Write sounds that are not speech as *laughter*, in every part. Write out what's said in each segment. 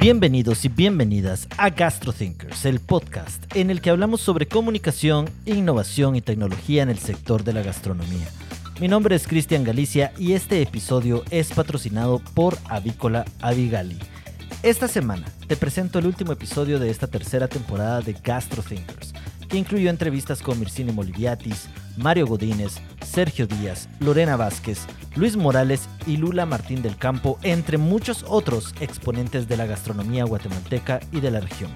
Bienvenidos y bienvenidas a GastroThinkers, el podcast en el que hablamos sobre comunicación, innovación y tecnología en el sector de la gastronomía. Mi nombre es Cristian Galicia y este episodio es patrocinado por Avícola Avigali. Esta semana te presento el último episodio de esta tercera temporada de GastroThinkers, que incluyó entrevistas con Mircini Moliviatis, Mario Godínez, Sergio Díaz, Lorena Vázquez, Luis Morales y Lula Martín del Campo, entre muchos otros exponentes de la gastronomía guatemalteca y de la región.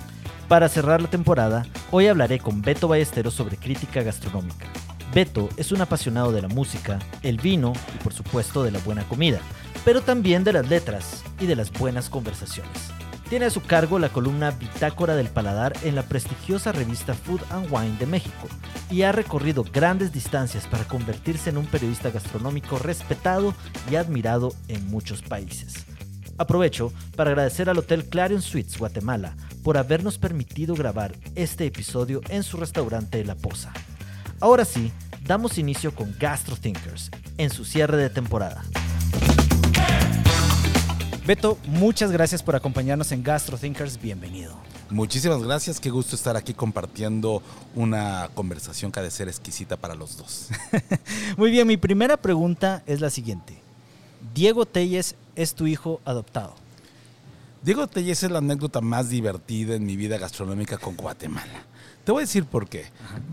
Para cerrar la temporada, hoy hablaré con Beto Ballesteros sobre crítica gastronómica. Beto es un apasionado de la música, el vino y por supuesto de la buena comida, pero también de las letras y de las buenas conversaciones. Tiene a su cargo la columna Bitácora del Paladar en la prestigiosa revista Food and Wine de México y ha recorrido grandes distancias para convertirse en un periodista gastronómico respetado y admirado en muchos países. Aprovecho para agradecer al Hotel Clarion Suites Guatemala por habernos permitido grabar este episodio en su restaurante La Poza. Ahora sí, damos inicio con Gastro Thinkers en su cierre de temporada. Beto, muchas gracias por acompañarnos en Gastro Thinkers. Bienvenido. Muchísimas gracias, qué gusto estar aquí compartiendo una conversación que ha de ser exquisita para los dos. *laughs* Muy bien, mi primera pregunta es la siguiente. Diego Telles es tu hijo adoptado. Diego Telles es la anécdota más divertida en mi vida gastronómica con Guatemala. Te voy a decir por qué.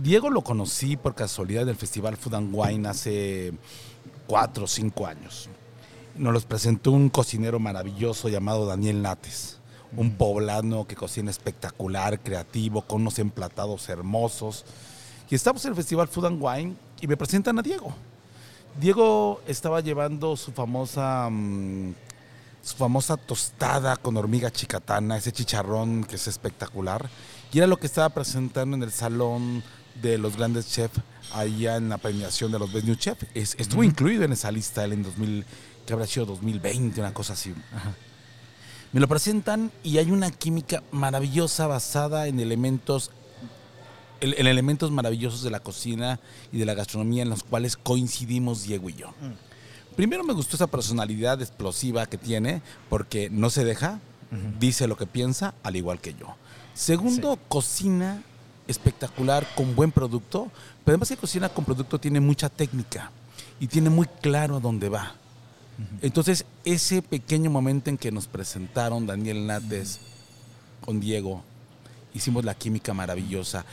Diego lo conocí por casualidad del Festival Food and Wine hace cuatro o cinco años. Nos los presentó un cocinero maravilloso llamado Daniel Nates, un poblano que cocina espectacular, creativo, con unos emplatados hermosos. Y estamos en el Festival Food and Wine y me presentan a Diego. Diego estaba llevando su famosa, mm, su famosa tostada con hormiga chicatana, ese chicharrón que es espectacular. Y era lo que estaba presentando en el salón de los grandes chefs allá en la premiación de los Best New Chef. Es- estuvo incluido en esa lista él en 2000, que habrá sido 2020, una cosa así. Me lo presentan y hay una química maravillosa basada en elementos, en en elementos maravillosos de la cocina y de la gastronomía en los cuales coincidimos Diego y yo. Primero me gustó esa personalidad explosiva que tiene porque no se deja, dice lo que piensa, al igual que yo. Segundo, cocina espectacular con buen producto, pero además que cocina con producto tiene mucha técnica y tiene muy claro a dónde va. Entonces, ese pequeño momento en que nos presentaron Daniel Nates con Diego, hicimos la química maravillosa.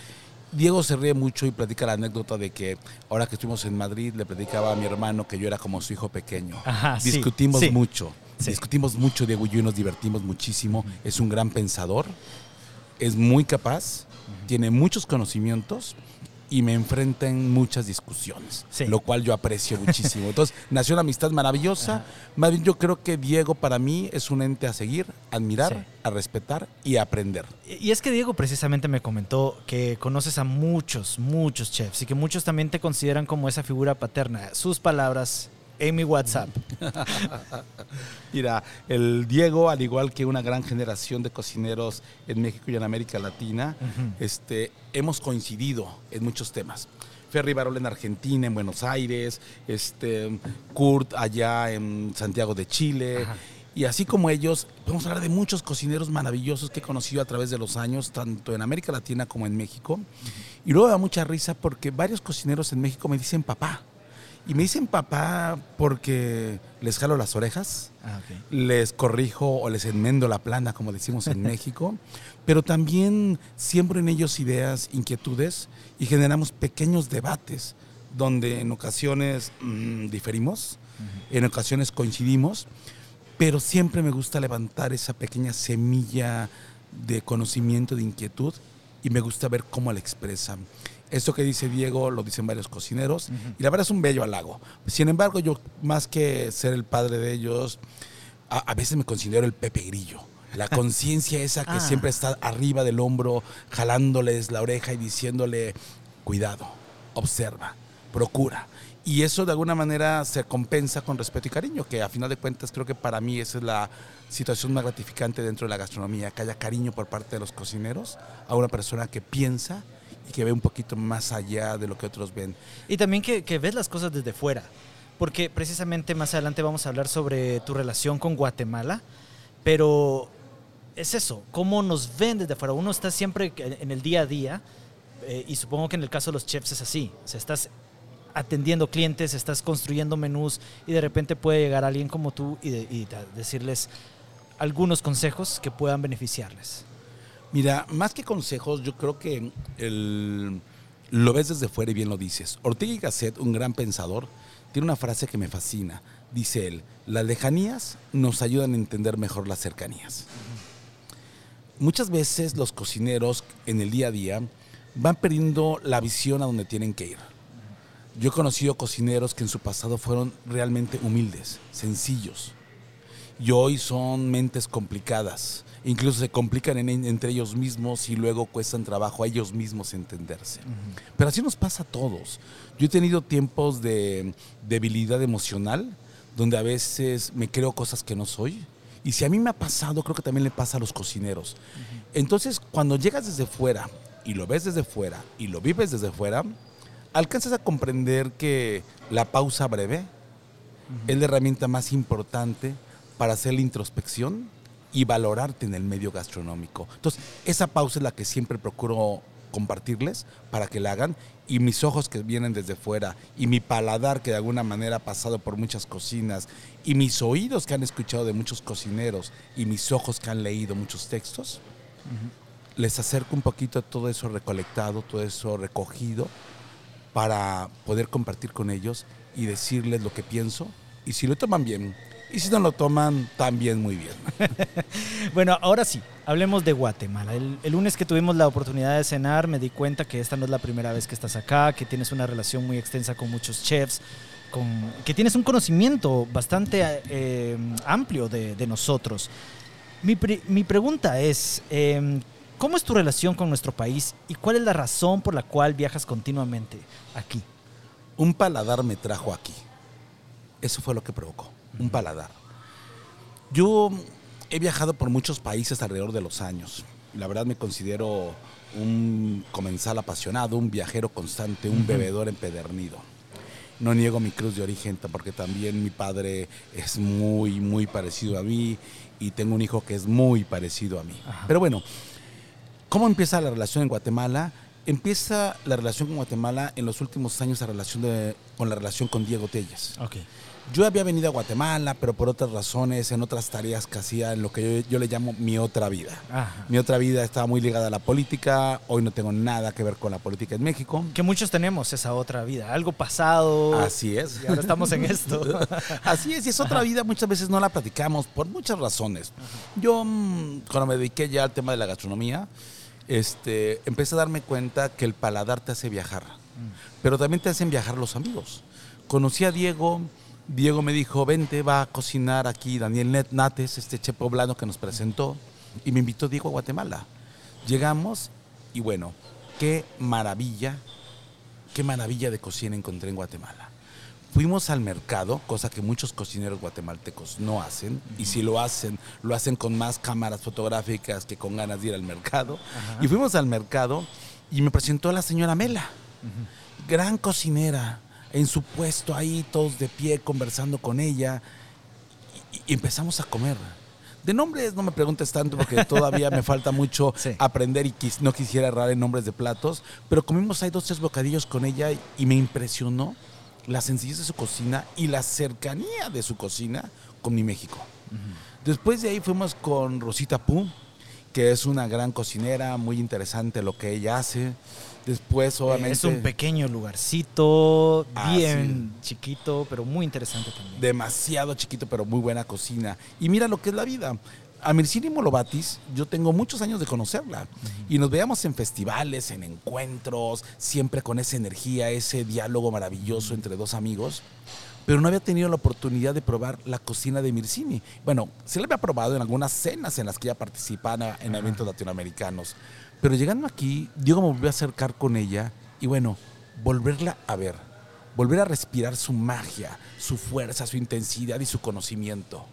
Diego se ríe mucho y platica la anécdota de que ahora que estuvimos en Madrid le platicaba a mi hermano que yo era como su hijo pequeño. Ajá, sí, Discutimos sí. mucho, Sí. discutimos mucho Diego y yo y nos divertimos muchísimo. Es un gran pensador, es muy capaz, tiene muchos conocimientos y me enfrenta en muchas discusiones, Sí. lo cual yo aprecio muchísimo. Entonces, *laughs* nació una amistad maravillosa. Más bien, yo creo que Diego para mí es un ente a seguir, admirar, Sí. a respetar y a aprender. Y es que Diego precisamente me comentó que conoces a muchos, muchos chefs y que muchos también te consideran como esa figura paterna. Sus palabras en mi WhatsApp. *laughs* Mira, el Diego, al igual que una gran generación de cocineros en México y en América Latina, este, hemos coincidido en muchos temas. Ferry Barol en Argentina, en Buenos Aires, este, Kurt allá en Santiago de Chile. Ajá. Y así como ellos, podemos hablar de muchos cocineros maravillosos que he conocido a través de los años, tanto en América Latina como en México. Y luego da mucha risa porque varios cocineros en México me dicen papá. Y me dicen papá porque les jalo las orejas, Ah, ok. les corrijo o les enmendo la plana, como decimos en *laughs* México, pero también siembro en ellos ideas, inquietudes y generamos pequeños debates donde en ocasiones mm, diferimos, en ocasiones coincidimos, pero siempre me gusta levantar esa pequeña semilla de conocimiento, de inquietud y me gusta ver cómo la expresan. Esto que dice Diego lo dicen varios cocineros y la verdad es un bello halago. Sin embargo, yo más que ser el padre de ellos, a, a veces me considero el Pepe Grillo. La *laughs* conciencia esa que Ah. siempre está arriba del hombro, jalándoles la oreja y diciéndole, cuidado, observa, procura. Y eso de alguna manera se compensa con respeto y cariño, que a final de cuentas creo que para mí esa es la situación más gratificante dentro de la gastronomía, que haya cariño por parte de los cocineros a una persona que piensa y que ve un poquito más allá de lo que otros ven. Y también que, ves las cosas desde fuera. Porque precisamente más adelante vamos a hablar sobre tu relación con Guatemala. Pero es eso, cómo nos ven desde afuera. Uno está siempre en el día a día eh, y supongo que en el caso de los chefs es así. O estás atendiendo clientes, estás construyendo menús y de repente puede llegar alguien como tú y, decirles algunos consejos que puedan beneficiarles. Mira, más que consejos, yo creo que lo ves desde fuera y bien lo dices. Ortega y Gasset, un gran pensador, tiene una frase que me fascina. Dice él, las lejanías nos ayudan a entender mejor las cercanías. Muchas veces los cocineros en el día a día van perdiendo la visión a donde tienen que ir. Yo he conocido cocineros que en su pasado fueron realmente humildes, sencillos. Y hoy son mentes complicadas. Incluso se complican entre ellos mismos y luego cuestan trabajo a ellos mismos entenderse. Pero así nos pasa a todos. Yo he tenido tiempos de debilidad emocional, donde a veces me creo cosas que no soy. Y si a mí me ha pasado, creo que también le pasa a los cocineros. Entonces, cuando llegas desde fuera y lo ves desde fuera y lo vives desde fuera, alcanzas a comprender que la pausa breve es la herramienta más importante para hacer la introspección y valorarte en el medio gastronómico. Entonces, esa pausa es la que siempre procuro compartirles para que la hagan y mis ojos que vienen desde fuera y mi paladar que de alguna manera ha pasado por muchas cocinas y mis oídos que han escuchado de muchos cocineros y mis ojos que han leído muchos textos, les acerco un poquito todo eso recolectado, todo eso recogido, para poder compartir con ellos y decirles lo que pienso. Y si lo toman bien, y si no lo toman, también muy bien. *laughs* bueno, ahora sí, hablemos de Guatemala. El, lunes que tuvimos la oportunidad de cenar, me di cuenta que esta no es la primera vez que estás acá, que tienes una relación muy extensa con muchos chefs, con, que tienes un conocimiento bastante eh, amplio de, nosotros. Mi, mi, pregunta es, eh, ¿Cómo es tu relación con nuestro país y cuál es la razón por la cual viajas continuamente aquí? Un paladar me trajo aquí. Eso fue lo que provocó, un paladar. Yo he viajado por muchos países alrededor de los años. La verdad me considero un comensal apasionado, un viajero constante, un bebedor empedernido. No niego mi cruz de origen porque también mi padre es muy, muy parecido a mí y tengo un hijo que es muy parecido a mí. Pero bueno, ¿Cómo empieza la relación en Guatemala? Empieza la relación con Guatemala en los últimos años relación con la relación con Diego Telles. Okay. Yo había venido a Guatemala, pero por otras razones, en otras tareas que hacía, en lo que yo, le llamo mi otra vida. Mi otra vida estaba muy ligada a la política, hoy no tengo nada que ver con la política en México. Que muchos tenemos esa otra vida, algo pasado. Así es. Y ahora estamos en esto. *laughs* Así es, y esa otra vida muchas veces no la platicamos por muchas razones. Yo, mm, cuando me dediqué ya al tema de la gastronomía, este, empecé a darme cuenta que el paladar te hace viajar, pero también te hacen viajar los amigos. Conocí a Diego, Diego me dijo, vente, va a cocinar aquí Daniel Nates, este chef poblano que nos presentó, y me invitó Diego a Guatemala. Llegamos y bueno, qué maravilla, qué maravilla de cocina encontré en Guatemala. Fuimos al mercado, cosa que muchos cocineros guatemaltecos no hacen, y si lo hacen, lo hacen con más cámaras fotográficas que con ganas de ir al mercado. Y fuimos al mercado y me presentó la señora Mela, gran cocinera, en su puesto ahí, todos de pie, conversando con ella, y, empezamos a comer. De nombres no me preguntes tanto porque *laughs* todavía me falta mucho aprender y no quisiera errar en nombres de platos, pero comimos ahí dos, tres bocadillos con ella y me impresionó la sencillez de su cocina y la cercanía de su cocina con mi México. Después de ahí fuimos con Rosita Pú, que es una gran cocinera, muy interesante lo que ella hace. Después, obviamente. Es un pequeño lugarcito, ah, bien chiquito, pero muy interesante también. Demasiado chiquito, pero muy buena cocina. Y mira lo que es la vida a Mircini Molobatis, yo tengo muchos años de conocerla y nos veíamos en festivales, en encuentros, siempre con esa energía, ese diálogo maravilloso entre dos amigos, pero no había tenido la oportunidad de probar la cocina de Mircini. Bueno, sí la había probado en algunas cenas en las que ella participaba en eventos latinoamericanos, pero llegando aquí, Diego me volvió a acercar con ella y bueno, volverla a ver, volver a respirar su magia, su fuerza, su intensidad y su conocimiento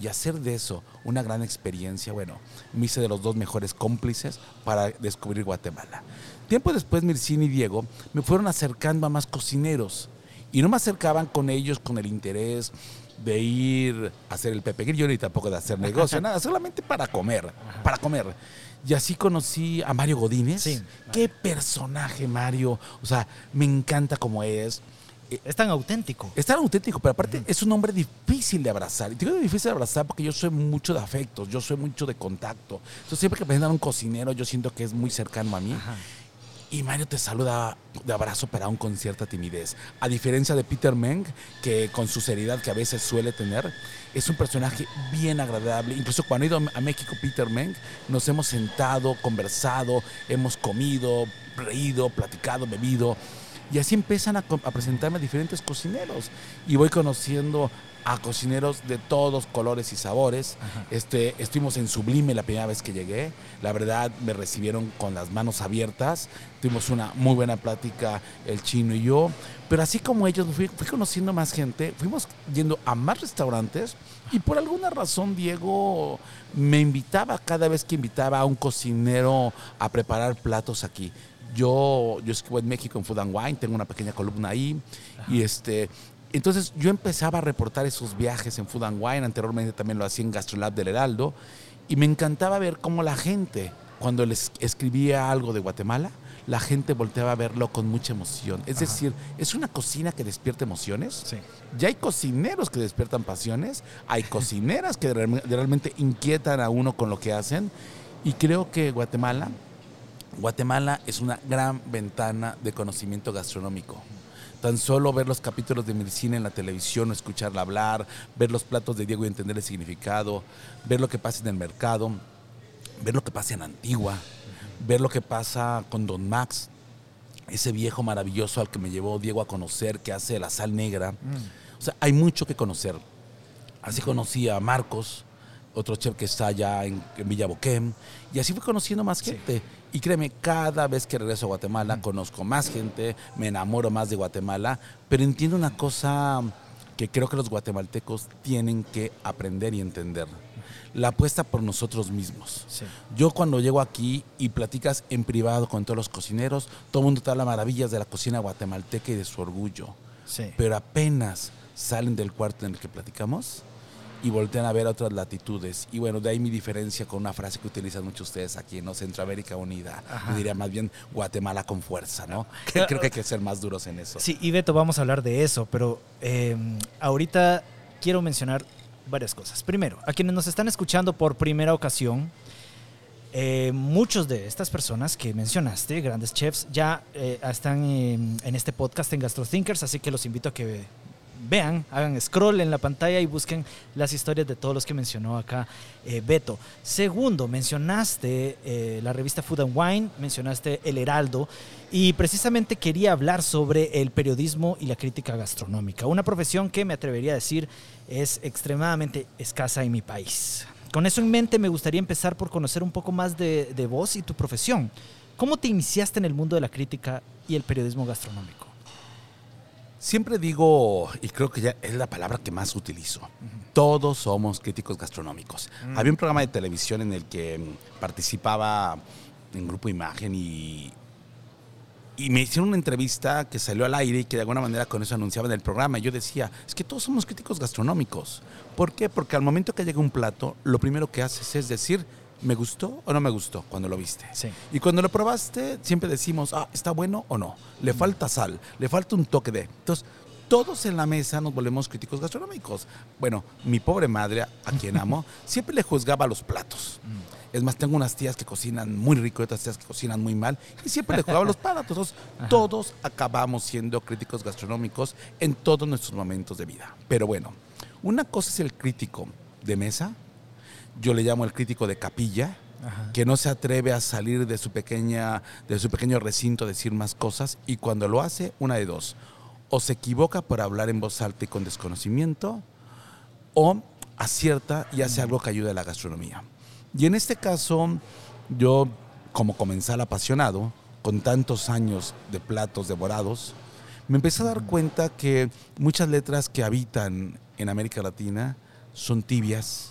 y hacer de eso una gran experiencia, bueno, me hice de los dos mejores cómplices para descubrir Guatemala. Tiempo después, Mircini y Diego me fueron acercando a más cocineros y no me acercaban con ellos con el interés de ir a hacer el Pepe Grillo ni tampoco de hacer negocio, *laughs* nada, solamente para comer, para comer. Y así conocí a Mario Godínez. Sí. Qué personaje, Mario. O sea, me encanta como es. Es tan auténtico. Es tan auténtico, pero aparte es un hombre difícil de abrazar. Y digo difícil de abrazar porque yo soy mucho de afectos, yo soy mucho de contacto. Entonces siempre que presentan a un cocinero, yo siento que es muy cercano a mí. Ajá. Y Mario te saluda de abrazo, pero aún con cierta timidez. A diferencia de Peter Meng, que con su seriedad que a veces suele tener, es un personaje bien agradable. Incluso cuando he ido a México, Peter Meng, nos hemos sentado, conversado, hemos comido, reído, platicado, bebido. Y así empiezan a, a presentarme a diferentes cocineros. Y voy conociendo a cocineros de todos colores y sabores. Este, estuvimos en Sublime la primera vez que llegué. La verdad me recibieron con las manos abiertas. Tuvimos una muy buena plática el chino y yo. Pero así como ellos, fui, fui conociendo más gente. Fuimos yendo a más restaurantes. Y por alguna razón Diego me invitaba cada vez que invitaba a un cocinero a preparar platos aquí. Yo, yo escribo en México en Food and Wine, tengo una pequeña columna ahí. Y este, entonces yo empezaba a reportar esos viajes en Food and Wine, anteriormente también lo hacía en Gastrolab del Heraldo, y me encantaba ver cómo la gente, cuando les escribía algo de Guatemala, la gente volteaba a verlo con mucha emoción. Es decir, es una cocina que despierta emociones. Sí. Ya hay cocineros que despiertan pasiones, hay *laughs* cocineras que realme- realmente inquietan a uno con lo que hacen, y creo que Guatemala, Guatemala es una gran ventana de conocimiento gastronómico. Tan solo ver los capítulos de medicina en la televisión o escucharla hablar, ver los platos de Diego y entender el significado, ver lo que pasa en el mercado, ver lo que pasa en Antigua, ver lo que pasa con Don Max, ese viejo maravilloso al que me llevó Diego a conocer, que hace la sal negra. O sea, hay mucho que conocer. Así conocí a Marcos, otro chef que está allá en, en Villa Boquem, y así fui conociendo más gente. Y créeme, cada vez que regreso a Guatemala conozco más gente, me enamoro más de Guatemala, pero entiendo una cosa que creo que los guatemaltecos tienen que aprender y entender. La apuesta por nosotros mismos. Sí. Yo cuando llego aquí y platicas en privado con todos los cocineros, todo el mundo te habla maravillas de la cocina guatemalteca y de su orgullo. Sí. Pero apenas salen del cuarto en el que platicamos y voltean a ver a otras latitudes. Y bueno, de ahí mi diferencia con una frase que utilizan muchos ustedes aquí, ¿no? Centroamérica unida. Ajá. Yo diría más bien Guatemala con fuerza, ¿no? *laughs* Creo que hay que ser más duros en eso. Sí, y Beto, vamos a hablar de eso, pero eh, ahorita quiero mencionar varias cosas. Primero, a quienes nos están escuchando por primera ocasión, eh, muchos de estas personas que mencionaste, grandes chefs, ya eh, están en, en este podcast en GastroThinkers, así que los invito a que vean, hagan scroll en la pantalla y busquen las historias de todos los que mencionó acá eh, Beto. Segundo, mencionaste eh, la revista Food and Wine, mencionaste El Heraldo y precisamente quería hablar sobre el periodismo y la crítica gastronómica, una profesión que me atrevería a decir es extremadamente escasa en mi país. Con eso en mente me gustaría empezar por conocer un poco más de, de vos y tu profesión. ¿Cómo te iniciaste en el mundo de la crítica y el periodismo gastronómico? Siempre digo, y creo que ya es la palabra que más utilizo, todos somos críticos gastronómicos. Había un programa de televisión en el que mm, participaba en Grupo Imagen y, y me hicieron una entrevista que salió al aire y que de alguna manera con eso anunciaban el programa. Y yo decía, es que todos somos críticos gastronómicos. ¿Por qué? Porque al momento que llega un plato, lo primero que haces es decir, ¿me gustó o no me gustó cuando lo viste? Sí. Y cuando lo probaste, siempre decimos, ah, ¿está bueno o no? Le falta sal, le falta un toque de... Entonces, todos en la mesa nos volvemos críticos gastronómicos. Bueno, mi pobre madre, a quien *laughs* amo, siempre le juzgaba los platos. Es más, tengo unas tías que cocinan muy rico y otras tías que cocinan muy mal y siempre le jugaba los *laughs* platos. Entonces, todos acabamos siendo críticos gastronómicos en todos nuestros momentos de vida. Pero bueno, una cosa es el crítico de mesa, yo le llamo el crítico de capilla, Ajá. que no se atreve a salir de su pequeña de su pequeño recinto a decir más cosas y cuando lo hace una de dos o se equivoca por hablar en voz alta y con desconocimiento o acierta y hace algo que ayude a la gastronomía. Y en este caso yo como comensal apasionado con tantos años de platos devorados me empecé a dar cuenta que muchas letras que habitan en América Latina son tibias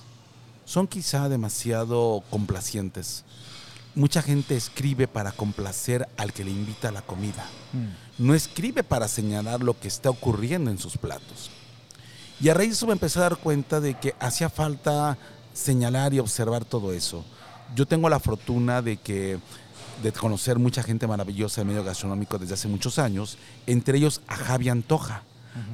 son quizá demasiado complacientes. Mucha gente escribe para complacer al que le invita a la comida. No escribe para señalar lo que está ocurriendo en sus platos. Y a raíz de eso me empecé a dar cuenta de que hacía falta señalar y observar todo eso. Yo tengo la fortuna de que de conocer mucha gente maravillosa del medio gastronómico desde hace muchos años, entre ellos a Javi Antoja.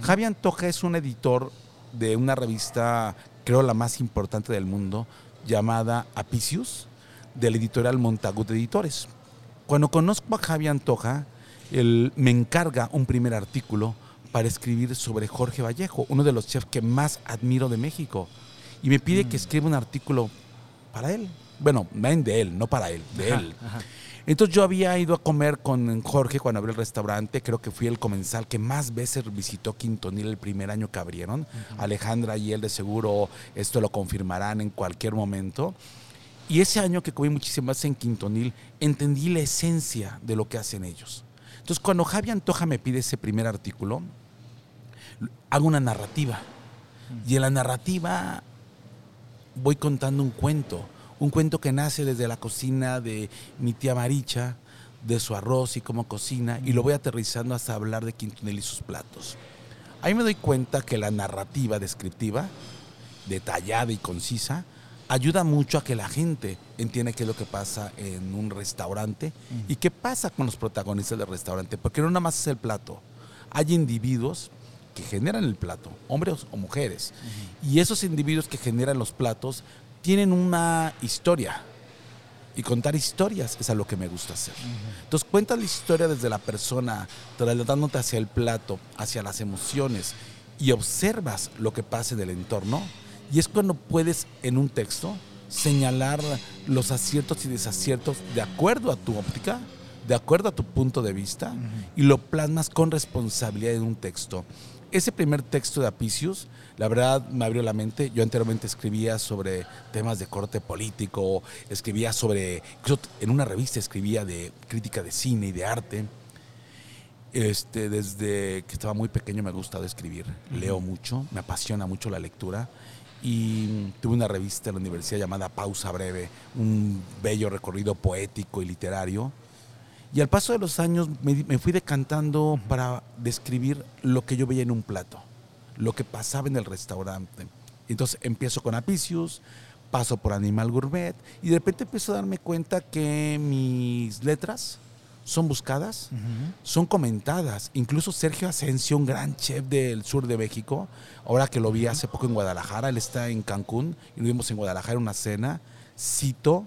Javi Antoja es un editor de una revista, creo la más importante del mundo, llamada Apicius, del editorial Montagut Editores. Cuando conozco a Javi Antoja, él me encarga un primer artículo para escribir sobre Jorge Vallejo, uno de los chefs que más admiro de México. Y me pide que escriba un artículo para él. Bueno, de él, no para él, de él. Entonces yo había ido a comer con Jorge cuando abrió el restaurante, creo que fui el comensal que más veces visitó Quintonil el primer año que abrieron. Alejandra y él de seguro esto lo confirmarán en cualquier momento. Y ese año que comí muchísimas veces en Quintonil, entendí la esencia de lo que hacen ellos. Entonces cuando Javi Antoja me pide ese primer artículo, hago una narrativa. Y en la narrativa voy contando un cuento un cuento que nace desde la cocina de mi tía Maricha, de su arroz y cómo cocina, y lo voy aterrizando hasta hablar de Quintonel y sus platos. Ahí me doy cuenta que la narrativa descriptiva, detallada y concisa, ayuda mucho a que la gente entienda qué es lo que pasa en un restaurante y qué pasa con los protagonistas del restaurante, porque no nada más es el plato. Hay individuos que generan el plato, hombres o mujeres, y esos individuos que generan los platos tienen una historia. Y contar historias es a lo que me gusta hacer. Entonces cuentas la historia desde la persona, trasladándote hacia el plato, hacia las emociones y observas lo que pasa en el entorno. Y es cuando puedes en un texto señalar los aciertos y desaciertos de acuerdo a tu óptica, de acuerdo a tu punto de vista, y lo plasmas con responsabilidad en un texto. Ese primer texto de Apicius la verdad me abrió la mente. Yo anteriormente escribía sobre temas de corte político, escribía sobre, incluso en una revista escribía de crítica de cine y de arte. Este, desde que estaba muy pequeño me ha gustado escribir, leo mucho, me apasiona mucho la lectura y tuve una revista en la universidad llamada Pausa Breve, un bello recorrido poético y literario. Y al paso de los años me, me fui decantando para describir lo que yo veía en un plato lo que pasaba en el restaurante. Entonces empiezo con Apicius, paso por Animal Gourmet y de repente empiezo a darme cuenta que mis letras son buscadas, son comentadas. Incluso Sergio Asensio, un gran chef del sur de México, ahora que lo vi hace poco en Guadalajara, él está en Cancún y lo vimos en Guadalajara en una cena, citó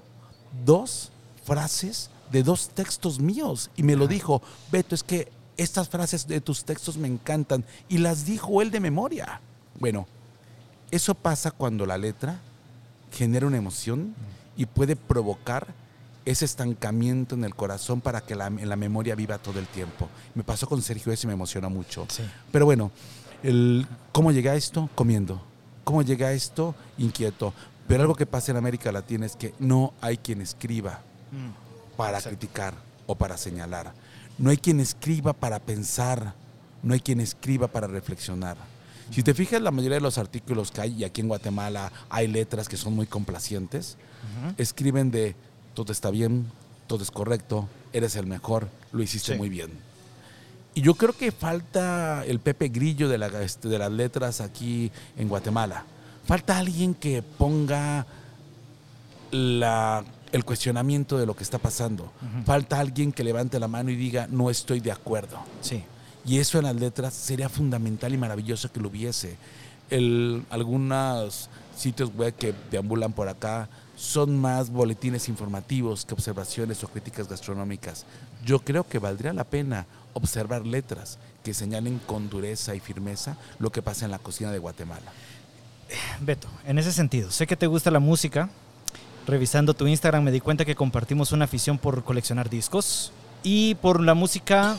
dos frases de dos textos míos y me lo dijo, Beto, es que estas frases de tus textos me encantan y las dijo él de memoria. Bueno, eso pasa cuando la letra genera una emoción y puede provocar ese estancamiento en el corazón para que la, en la memoria viva todo el tiempo. Me pasó con Sergio ese y me emociona mucho. Pero bueno, el, ¿cómo llegué a esto? Comiendo. ¿Cómo llegué a esto? Inquieto. Pero algo que pasa en América Latina es que no hay quien escriba mm. Para criticar o para señalar. No hay quien escriba para pensar, no hay quien escriba para reflexionar. Si te fijas, la mayoría de los artículos que hay, y aquí en Guatemala hay letras que son muy complacientes, escriben de todo está bien, todo es correcto, eres el mejor, lo hiciste muy bien. Y yo creo que falta el Pepe Grillo de, este, de las letras aquí en Guatemala. Falta alguien que ponga la el cuestionamiento de lo que está pasando. Falta alguien que levante la mano y diga, no estoy de acuerdo. Sí. Y eso en las letras sería fundamental y maravilloso que lo hubiese. El, algunos sitios web que deambulan por acá son más boletines informativos que observaciones o críticas gastronómicas. Yo creo que valdría la pena observar letras que señalen con dureza y firmeza lo que pasa en la cocina de Guatemala. Beto, en ese sentido, sé que te gusta la música, revisando tu Instagram me di cuenta que compartimos una afición por coleccionar discos y por la música,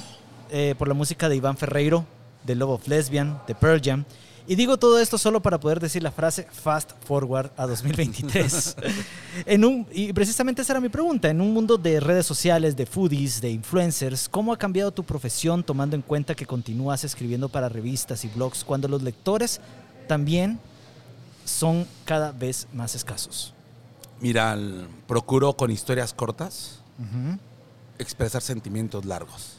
eh, por la música de Iván Ferreiro, de Love of Lesbian, de Pearl Jam. Y digo todo esto solo para poder decir la frase fast forward a 2023. *laughs* en un, y precisamente esa era mi pregunta. En un mundo de redes sociales, de foodies, de influencers, ¿cómo ha cambiado tu profesión tomando en cuenta que continúas escribiendo para revistas y blogs cuando los lectores también son cada vez más escasos? Mira, procuro con historias cortas expresar sentimientos largos.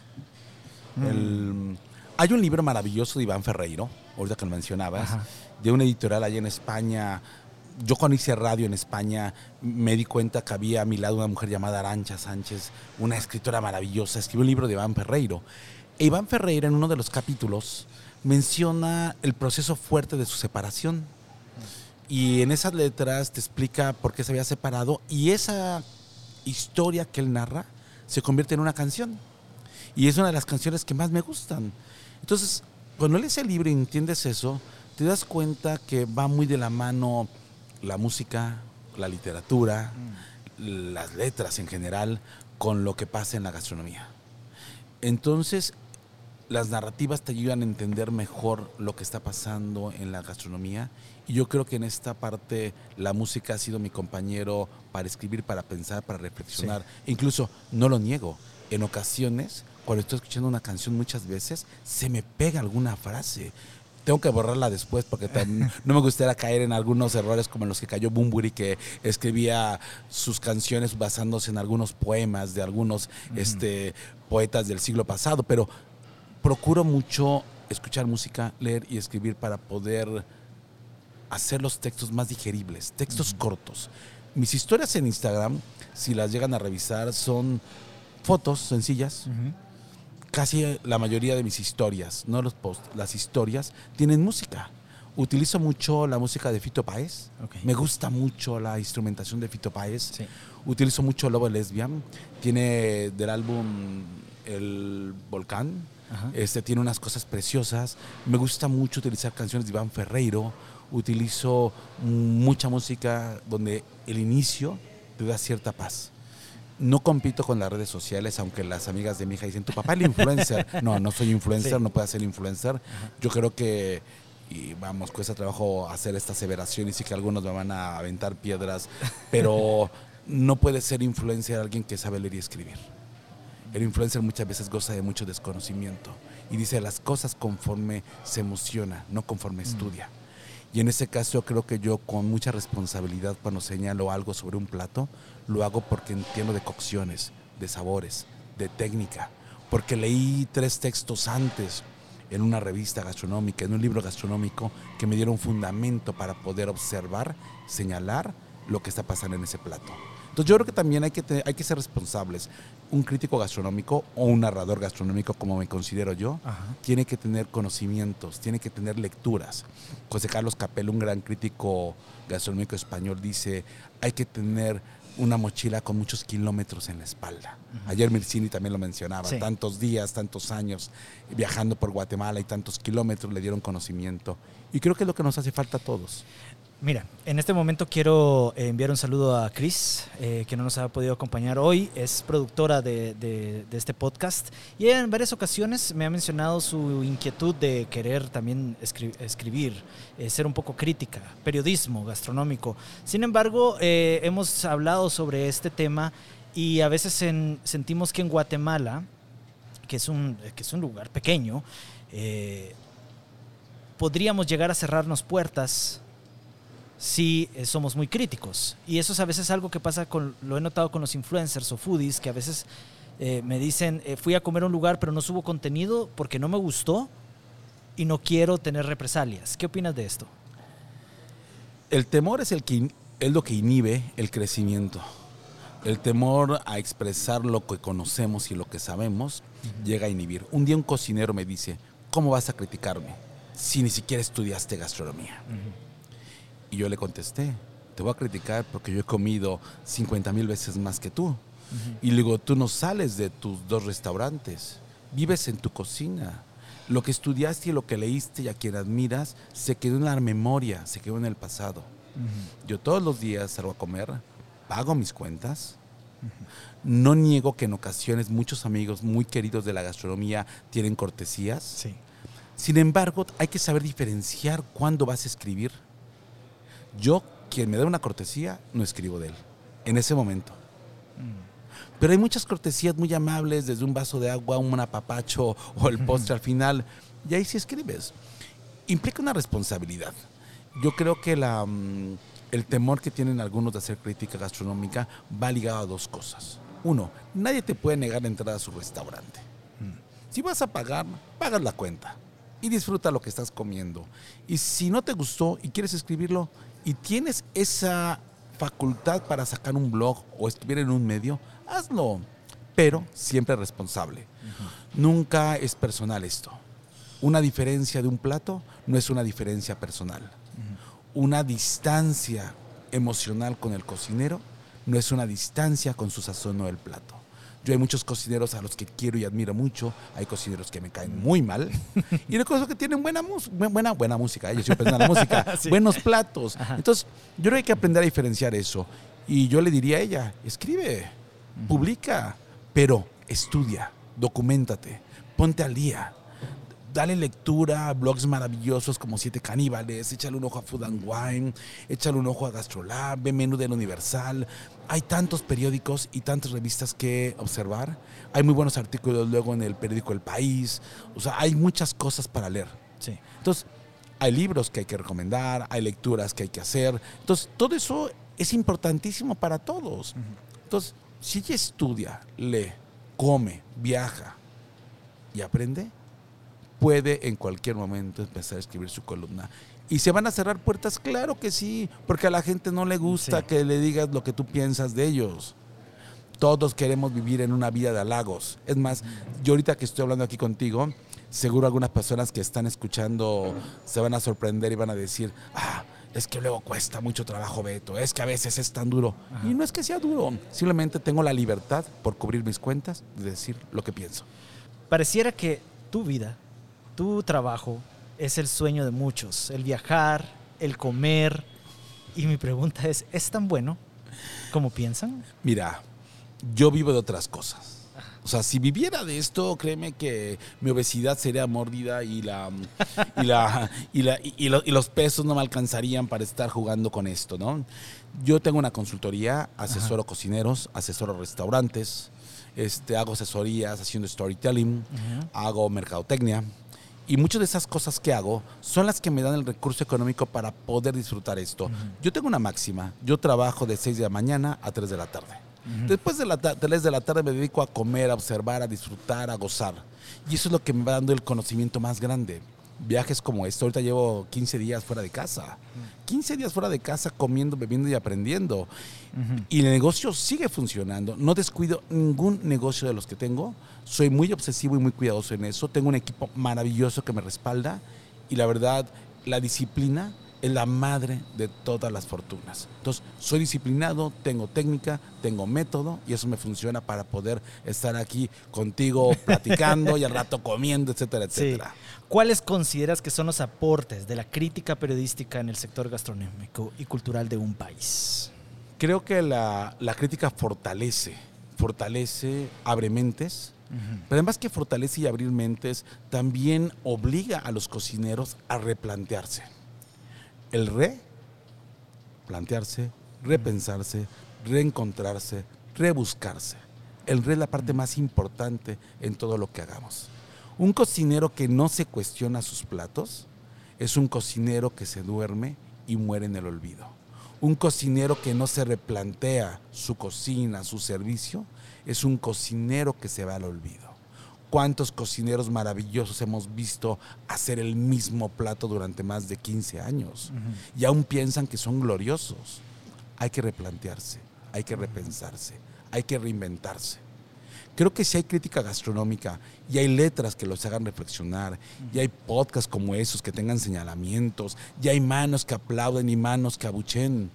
Mm. Hay un libro maravilloso de Iván Ferreiro, ahorita que lo mencionabas, Ajá. de una editorial allá en España. Yo cuando hice radio en España me di cuenta que había a mi lado una mujer llamada Arancha Sánchez, una escritora maravillosa, escribió un libro de Iván Ferreiro. E Iván Ferreiro en uno de los capítulos menciona el proceso fuerte de su separación. Y en esas letras te explica por qué se había separado y esa historia que él narra se convierte en una canción. Y es una de las canciones que más me gustan. Entonces, cuando lees el libro y entiendes eso, te das cuenta que va muy de la mano la música, la literatura, las letras en general, con lo que pasa en la gastronomía. Entonces, las narrativas te ayudan a entender mejor lo que está pasando en la gastronomía. Y yo creo que en esta parte la música ha sido mi compañero para escribir, para pensar, para reflexionar. Incluso, no lo niego, en ocasiones, cuando estoy escuchando una canción muchas veces, se me pega alguna frase. Tengo que borrarla después porque *laughs* no me gustaría caer en algunos errores como en los que cayó Bumburi, que escribía sus canciones basándose en algunos poemas de algunos este, poetas del siglo pasado. Pero procuro mucho escuchar música, leer y escribir para poder hacer los textos más digeribles, textos cortos. Mis historias en Instagram, si las llegan a revisar, son fotos sencillas. Casi la mayoría de mis historias, no los posts, las historias tienen música. Utilizo mucho la música de Fito Páez. Ok. Me gusta mucho la instrumentación de Fito Páez. Sí. Utilizo mucho Lobo Lesbian. Tiene del álbum El Volcán. Ajá. Este tiene unas cosas preciosas. Me gusta mucho utilizar canciones de Iván Ferreiro. Utilizo mucha música donde el inicio te da cierta paz. No compito con las redes sociales, aunque las amigas de mi hija dicen, tu papá es el influencer. *laughs* No, no soy influencer, Sí. no puedo ser influencer. Yo creo que, y vamos, cuesta trabajo hacer esta aseveración y sí que algunos me van a aventar piedras, *laughs* pero no puede ser influencer alguien que sabe leer y escribir. El influencer muchas veces goza de mucho desconocimiento y dice las cosas conforme se emociona, no conforme estudia. Y en ese caso creo que yo con mucha responsabilidad cuando señalo algo sobre un plato, lo hago porque entiendo de cocciones, de sabores, de técnica, porque leí tres textos antes en una revista gastronómica, en un libro gastronómico, que me dieron fundamento para poder observar, señalar lo que está pasando en ese plato. Entonces yo creo que también hay que, te- hay que ser responsables. Un crítico gastronómico o un narrador gastronómico, como me considero yo, Ajá. tiene que tener conocimientos, tiene que tener lecturas. José Carlos Capel, un gran crítico gastronómico español, dice, hay que tener una mochila con muchos kilómetros en la espalda. Ayer Mircini también lo mencionaba, Sí. tantos días, tantos años viajando por Guatemala y tantos kilómetros le dieron conocimiento. Y creo que es lo que nos hace falta a todos. Mira, en este momento quiero eh, enviar un saludo a Chris, eh, que no nos ha podido acompañar hoy. Es productora de, este podcast y en varias ocasiones me ha mencionado su inquietud de querer también escri- escribir, eh, ser un poco crítica, periodismo gastronómico. Sin embargo, hemos hablado sobre este tema y a veces en- sentimos que en Guatemala, que es un, lugar pequeño, podríamos llegar a cerrarnos puertas si eh, somos muy críticos. Y eso es a veces algo que pasa con, lo he notado con los influencers o foodies, que a veces eh, me dicen, eh, fui a comer a un lugar pero no subo contenido porque no me gustó y no quiero tener represalias. ¿Qué opinas de esto? El temor es, el que, es lo que inhibe el crecimiento. El temor a expresar lo que conocemos y lo que sabemos llega a inhibir. Un día un cocinero me dice, ¿cómo vas a criticarme si ni siquiera estudiaste gastronomía? Y yo le contesté, te voy a criticar porque yo he comido 50 mil veces más que tú. Y le digo, tú no sales de tus dos restaurantes, vives en tu cocina. Lo que estudiaste y lo que leíste y a quien admiras se quedó en la memoria, se quedó en el pasado. Yo todos los días salgo a comer, pago mis cuentas. No niego que en ocasiones muchos amigos muy queridos de la gastronomía tienen cortesías. Sí. Sin embargo, hay que saber diferenciar cuándo vas a escribir. Yo, quien me da una cortesía, no escribo de él, en ese momento. Pero hay muchas cortesías muy amables, desde un vaso de agua, un apapacho o el postre al final, y ahí sí escribes. Implica una responsabilidad. Yo creo que la, mm, el temor que tienen algunos de hacer crítica gastronómica va ligado a dos cosas. Uno, nadie te puede negar la entrada a su restaurante. Si vas a pagar, pagas la cuenta y disfruta lo que estás comiendo. Y si no te gustó y quieres escribirlo y tienes esa facultad para sacar un blog o escribir en un medio, hazlo, pero siempre responsable. Nunca es personal esto. Una diferencia de un plato no es una diferencia personal. Una distancia emocional con el cocinero no es una distancia con su sazón o el plato. Yo hay muchos cocineros a los que quiero y admiro mucho. Hay cocineros que me caen muy mal. *laughs* y reconozco que tienen buena, buena, buena música. Ellos siempre la música. *laughs* Buenos platos. Entonces, yo creo que hay que aprender a diferenciar eso. Y yo le diría a ella, escribe, publica, pero estudia, documentate, ponte al día dale lectura a blogs maravillosos como Siete Caníbales, échale un ojo a Food and Wine, échale un ojo a Gastrolab, ve Menú del Universal. Hay tantos periódicos y tantas revistas que observar. Hay muy buenos artículos luego en el periódico El País. O sea, hay muchas cosas para leer. Sí. Entonces, hay libros que hay que recomendar, hay lecturas que hay que hacer. Entonces, todo eso es importantísimo para todos. Entonces, si ella estudia, lee, come, viaja y aprende, puede en cualquier momento empezar a escribir su columna. ¿Y se van a cerrar puertas? Claro que sí, porque a la gente no le gusta que le digas lo que tú piensas de ellos. Todos queremos vivir en una vida de halagos. Es más, yo ahorita que estoy hablando aquí contigo, seguro algunas personas que están escuchando se van a sorprender y van a decir, ah, es que luego cuesta mucho trabajo, Beto, es que a veces es tan duro. Y no es que sea duro, simplemente tengo la libertad por cubrir mis cuentas de decir lo que pienso. Pareciera que tu vida tu trabajo es el sueño de muchos, el viajar, el comer. Y mi pregunta es, ¿es tan bueno como piensan? Mira, yo vivo de otras cosas. O sea, si viviera de esto, créeme que mi obesidad sería mórbida y la y la y, la, y, los pesos no me alcanzarían para estar jugando con esto, ¿no? Yo tengo una consultoría, asesoro cocineros, asesoro restaurantes, este, hago asesorías haciendo storytelling, hago mercadotecnia, y muchas de esas cosas que hago son las que me dan el recurso económico para poder disfrutar esto. Yo tengo una máxima. Yo trabajo de 6 de la mañana a 3 de la tarde. Después de, la de 3 de la tarde me dedico a comer, a observar, a disfrutar, a gozar. Y eso es lo que me va dando el conocimiento más grande viajes como esto. Ahorita llevo 15 días fuera de casa. 15 días fuera de casa comiendo, bebiendo y aprendiendo. Y el negocio sigue funcionando. No descuido ningún negocio de los que tengo. Soy muy obsesivo y muy cuidadoso en eso. Tengo un equipo maravilloso que me respalda. Y la verdad, la disciplina es la madre de todas las fortunas. Entonces, soy disciplinado, tengo técnica, tengo método y eso me funciona para poder estar aquí contigo *laughs* platicando y al rato comiendo, etcétera, etcétera. ¿Cuáles consideras que son los aportes de la crítica periodística en el sector gastronómico y cultural de un país? Creo que la, crítica fortalece, fortalece, abre mentes, pero además que fortalece y abrir mentes, también obliga a los cocineros a replantearse. El re, plantearse, repensarse, reencontrarse, rebuscarse. El re es la parte más importante en todo lo que hagamos. Un cocinero que no se cuestiona sus platos es un cocinero que se duerme y muere en el olvido. Un cocinero que no se replantea su cocina, su servicio, es un cocinero que se va al olvido. ¿Cuántos cocineros maravillosos hemos visto hacer el mismo plato durante más de 15 años? Y aún piensan que son gloriosos. Hay que replantearse, hay que repensarse, hay que reinventarse. Creo que si hay crítica gastronómica y hay letras que los hagan reflexionar, y hay podcasts como esos que tengan señalamientos, y hay manos que aplauden y manos que abuchen.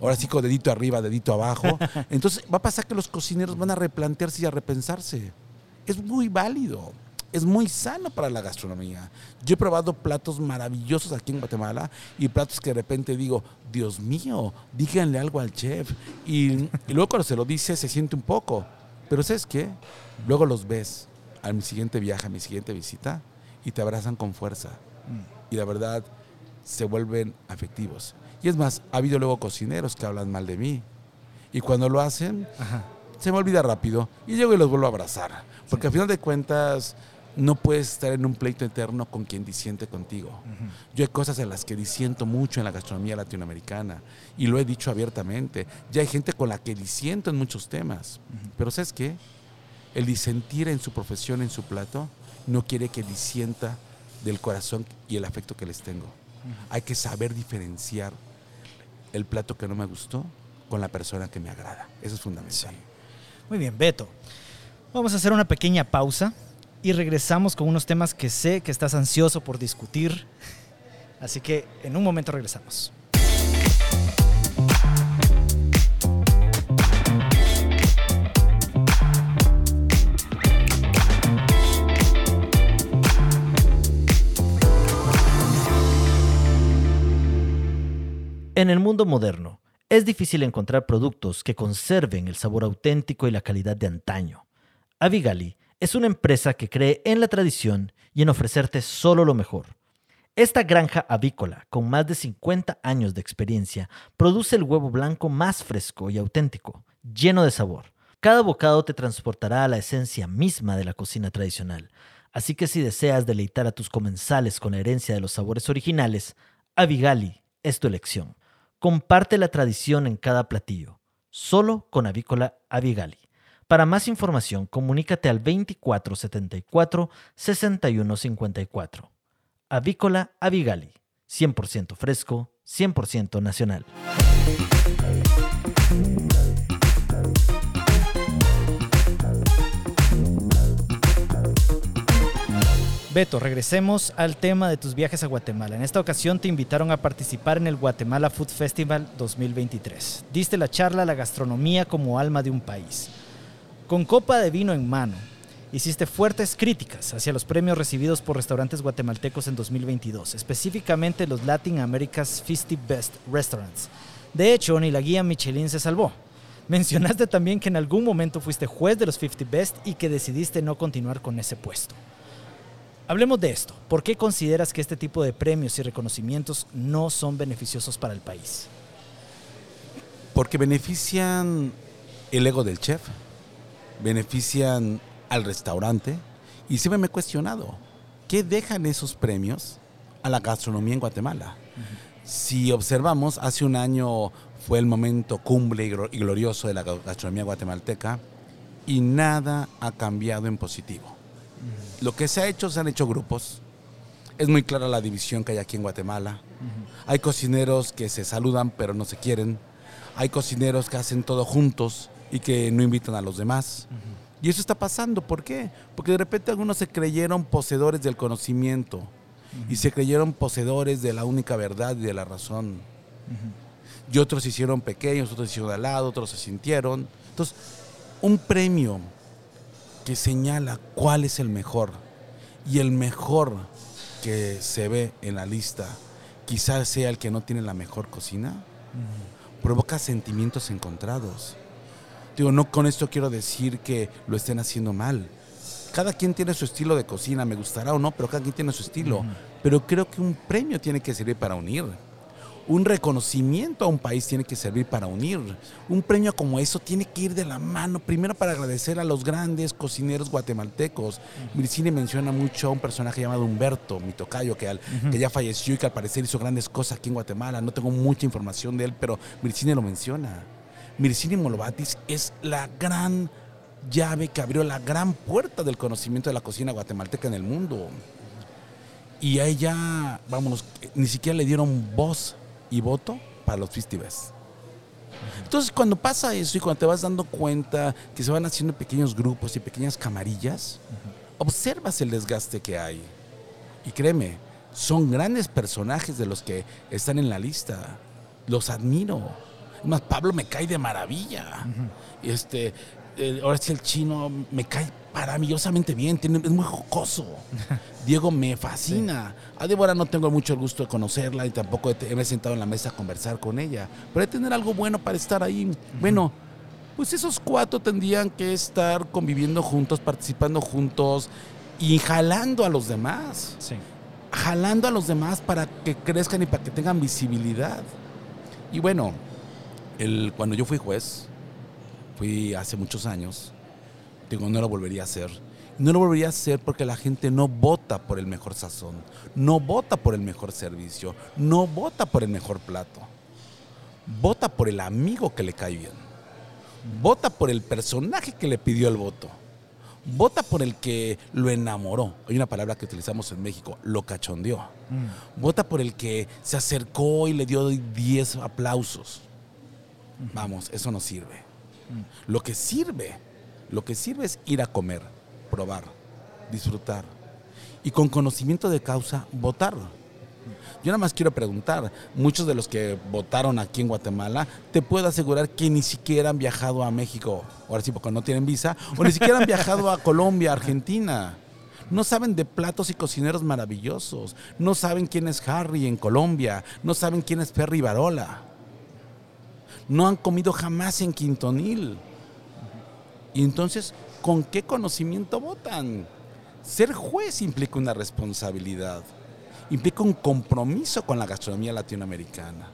Ahora sí con dedito arriba, dedito abajo. *laughs* Entonces va a pasar que los cocineros van a replantearse y a repensarse. Es muy válido es muy sano para la gastronomía. Yo he probado platos maravillosos aquí en Guatemala y platos que de repente digo, Dios mío, díganle algo al chef. Y, y luego cuando se lo dice se siente un poco. Pero ¿sabes qué? Luego los ves a mi siguiente viaje, a mi siguiente visita, y te abrazan con fuerza. Y la verdad, se vuelven afectivos. Y es más, ha habido luego cocineros que hablan mal de mí. Y cuando lo hacen, se me olvida rápido. Y llego y los vuelvo a abrazar. Porque al final de cuentas, no puedes estar en un pleito eterno con quien disiente contigo. Yo hay cosas en las que disiento mucho en la gastronomía latinoamericana y lo he dicho abiertamente. Ya hay gente con la que disiento en muchos temas. Pero ¿sabes qué? El disentir en su profesión, en su plato, no quiere que disienta del corazón y el afecto que les tengo. Hay que saber diferenciar el plato que no me gustó con la persona que me agrada. Eso es fundamental. Muy bien, Beto. Vamos a hacer una pequeña pausa y regresamos con unos temas que sé que estás ansioso por discutir. Así que en un momento regresamos. En el mundo moderno, es difícil encontrar productos que conserven el sabor auténtico y la calidad de antaño. Avigali es una empresa que cree en la tradición y en ofrecerte solo lo mejor. Esta granja avícola, con más de 50 años de experiencia, produce el huevo blanco más fresco y auténtico, lleno de sabor. Cada bocado te transportará a la esencia misma de la cocina tradicional. Así que si deseas deleitar a tus comensales con la herencia de los sabores originales, Avigali es tu elección. Comparte la tradición en cada platillo, solo con Avícola Avigali. Para más información, comunícate al 2474 6154. Avícola Avigali, 100% fresco, 100% nacional. Beto, regresemos al tema de tus viajes a Guatemala. En esta ocasión te invitaron a participar en el Guatemala Food Festival 2023. Diste la charla La gastronomía como alma de un país. Con copa de vino en mano, hiciste fuertes críticas hacia los premios recibidos por restaurantes guatemaltecos en 2022, específicamente los Latin America's 50 Best Restaurants. De hecho, ni la guía Michelin se salvó. Mencionaste también que en algún momento fuiste juez de los 50 Best y que decidiste no continuar con ese puesto. Hablemos de esto. ¿Por qué consideras que este tipo de premios y reconocimientos no son beneficiosos para el país? Porque benefician el ego del chef, benefician al restaurante y siempre me he cuestionado, ¿qué dejan esos premios a la gastronomía en Guatemala? Si observamos, hace un año fue el momento cumbre y glorioso de la gastronomía guatemalteca y nada ha cambiado en positivo lo que se ha hecho, se han hecho grupos. Es muy clara la división que hay aquí en Guatemala. Hay cocineros que se saludan pero no se quieren. Hay cocineros que hacen todo juntos y que no invitan a los demás. Y eso está pasando. ¿Por qué? Porque de repente algunos se creyeron poseedores del conocimiento y se creyeron poseedores de la única verdad y de la razón. Y otros se hicieron pequeños, otros se hicieron al lado, otros se sintieron. Entonces, un premio que señala cuál es el mejor. Y el mejor que se ve en la lista quizás sea el que no tiene la mejor cocina. Provoca sentimientos encontrados. Digo, no con esto quiero decir que lo estén haciendo mal. Cada quien tiene su estilo de cocina, me gustará o no, pero cada quien tiene su estilo. Pero creo que un premio tiene que servir para unir un reconocimiento a un país tiene que servir para unir. Un premio como eso tiene que ir de la mano, primero para agradecer a los grandes cocineros guatemaltecos. Mircine menciona mucho a un personaje llamado Humberto, mi tocayo, que, que ya falleció y que al parecer hizo grandes cosas aquí en Guatemala. No tengo mucha información de él, pero Mircine lo menciona. Mircine Molobatis es la gran llave que abrió la gran puerta del conocimiento de la cocina guatemalteca en el mundo. Y a ella, vámonos, ni siquiera le dieron voz y voto para los festivals. Entonces, cuando pasa eso y cuando te vas dando cuenta que se van haciendo pequeños grupos y pequeñas camarillas, observas el desgaste que hay. Y créeme, son grandes personajes de los que están en la lista. Los admiro. Más Pablo me cae de maravilla. Este, ahora sí el chino me cae maravillosamente bien, es muy jocoso. *laughs* Diego me fascina. A Débora no tengo mucho el gusto de conocerla y tampoco me he sentado en la mesa a conversar con ella, pero hay que tener algo bueno para estar ahí. Bueno, pues esos cuatro tendrían que estar conviviendo juntos, participando juntos y jalando a los demás. Jalando a los demás para que crezcan y para que tengan visibilidad. Y bueno, el, cuando yo fui juez, fui hace muchos años, digo, no lo volvería a hacer. No lo volvería a hacer porque la gente no vota por el mejor sazón, no vota por el mejor servicio, no vota por el mejor plato. Vota por el amigo que le cae bien. Vota por el personaje que le pidió el voto. Vota por el que lo enamoró. Hay una palabra que utilizamos en México, lo cachondeó. Mm. Vota por el que se acercó y le dio 10 aplausos. Vamos, eso no sirve. Lo que sirve, lo que sirve es ir a comer, probar, disfrutar y con conocimiento de causa votar. Yo nada más quiero preguntar, muchos de los que votaron aquí en Guatemala, te puedo asegurar que ni siquiera han viajado a México, ahora sí porque no tienen visa, o ni siquiera han viajado a Colombia, Argentina. No saben de platos y cocineros maravillosos, no saben quién es Harry en Colombia, no saben quién es Perry Barola. No han comido jamás en Quintonil. Y entonces, ¿con qué conocimiento votan? Ser juez implica una responsabilidad, implica un compromiso con la gastronomía latinoamericana.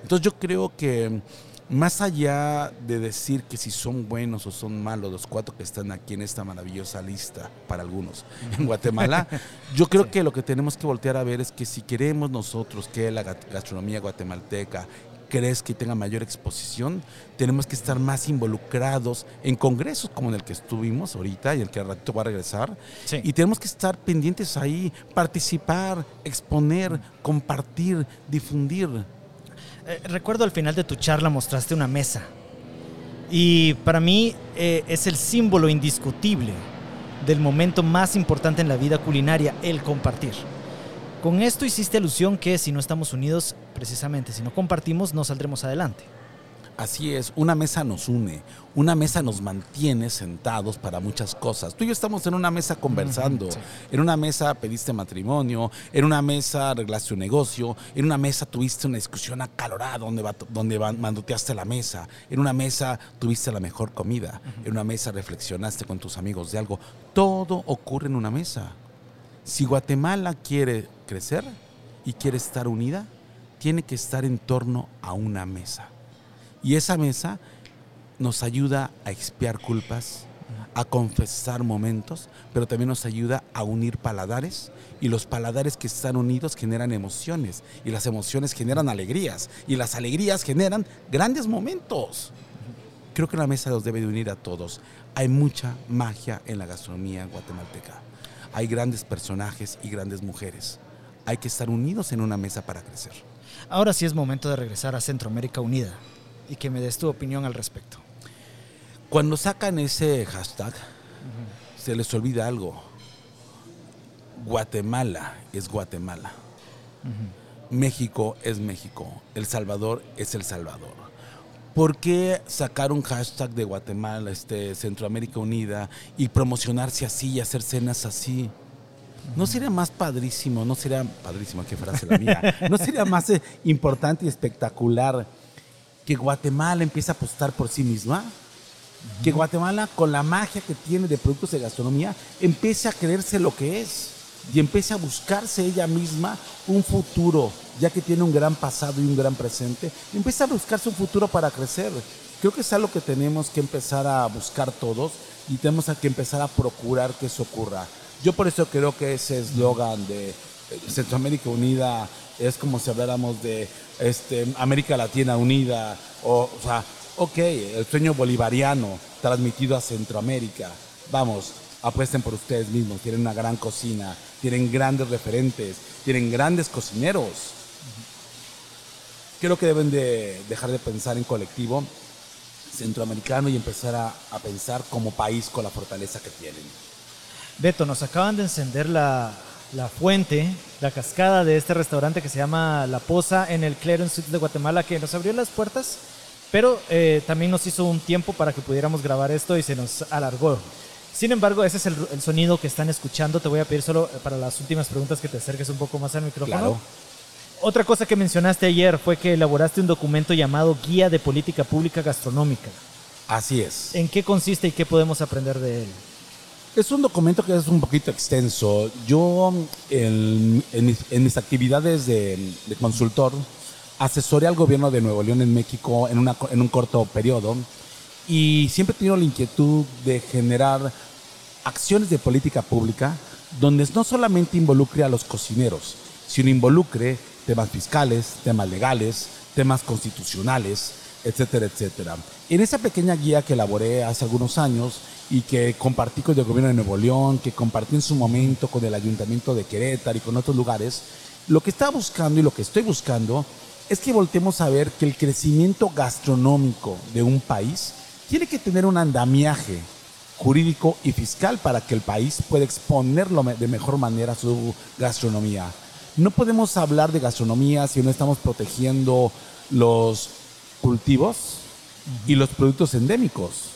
Entonces yo creo que más allá de decir que si son buenos o son malos los cuatro que están aquí en esta maravillosa lista, para algunos, en Guatemala, yo creo que lo que tenemos que voltear a ver es que si queremos nosotros que la gastronomía guatemalteca crezca y tenga mayor exposición, tenemos que estar más involucrados en congresos como en el que estuvimos ahorita y el que al ratito va a regresar. Sí. Y tenemos que estar pendientes ahí, participar, exponer, compartir, difundir. Eh, recuerdo al final de tu charla mostraste una mesa. Y para mí eh, es el símbolo indiscutible del momento más importante en la vida culinaria, el compartir. Con esto hiciste alusión que si no estamos unidos, precisamente, si no compartimos, no saldremos adelante. Así es, una mesa nos une, una mesa nos mantiene sentados para muchas cosas. Tú y yo estamos en una mesa conversando, sí. en una mesa pediste matrimonio, en una mesa arreglaste un negocio, en una mesa tuviste una discusión acalorada donde, donde mandoteaste la mesa, en una mesa tuviste la mejor comida, en una mesa reflexionaste con tus amigos de algo. Todo ocurre en una mesa. Si Guatemala quiere crecer y quiere estar unida, tiene que estar en torno a una mesa. Y esa mesa nos ayuda a expiar culpas, a confesar momentos, pero también nos ayuda a unir paladares y los paladares que están unidos generan emociones y las emociones generan alegrías y las alegrías generan grandes momentos. Creo que la mesa los debe de unir a todos. Hay mucha magia en la gastronomía guatemalteca. Hay grandes personajes y grandes mujeres. Hay que estar unidos en una mesa para crecer. Ahora sí es momento de regresar a Centroamérica Unida y que me des tu opinión al respecto. Cuando sacan ese hashtag, se les olvida algo. Guatemala es Guatemala. México es México. El Salvador es El Salvador. ¿Por qué sacar un hashtag de Guatemala, este, Centroamérica Unida y promocionarse así y hacer cenas así? ¿No sería más padrísimo, no sería padrísimo, qué frase la mía, no sería más eh, importante y espectacular que Guatemala empiece a apostar por sí misma? Que Guatemala, con la magia que tiene de productos de gastronomía, empiece a creerse lo que es y empiece a buscarse ella misma un futuro, ya que tiene un gran pasado y un gran presente, empiece a buscarse un futuro para crecer. Creo que es algo que tenemos que empezar a buscar todos y tenemos que empezar a procurar que eso ocurra. Yo por eso creo que ese eslogan de eh, Centroamérica Unida es como si habláramos de este, América Latina Unida, o, sea, ok, el sueño bolivariano transmitido a Centroamérica. Vamos, apuesten por ustedes mismos, tienen una gran cocina, tienen grandes referentes, tienen grandes cocineros. Creo que deben de dejar de pensar en colectivo centroamericano y empezar a pensar como país con la fortaleza que tienen. Beto, nos acaban de encender la, la fuente, la cascada de este restaurante que se llama La Poza en el Clarence Suites de Guatemala, que nos abrió las puertas, pero eh, también nos hizo un tiempo para que pudiéramos grabar esto y se nos alargó. Sin embargo, ese es el, el sonido que están escuchando. Te voy a pedir solo eh, para las últimas preguntas que te acerques un poco más al micrófono. Claro. Otra cosa que mencionaste ayer fue que elaboraste un documento llamado Guía de Política Pública Gastronómica. Así es. ¿En qué consiste y qué podemos aprender de él? Es un documento que es un poquito extenso. Yo en, mis, actividades de, de consultor asesoré al gobierno de Nuevo León en México en, una, en un corto periodo y siempre he tenido la inquietud de generar acciones de política pública donde no solamente involucre a los cocineros, sino involucre temas fiscales, temas legales, temas constitucionales, etcétera, etcétera. En esa pequeña guía que elaboré hace algunos años, y que compartí con el gobierno de Nuevo León, que compartí en su momento con el ayuntamiento de Querétaro y con otros lugares, lo que estaba buscando y lo que estoy buscando es que voltemos a ver que el crecimiento gastronómico de un país tiene que tener un andamiaje jurídico y fiscal para que el país pueda exponerlo de mejor manera su gastronomía. No podemos hablar de gastronomía si no estamos protegiendo los cultivos y los productos endémicos.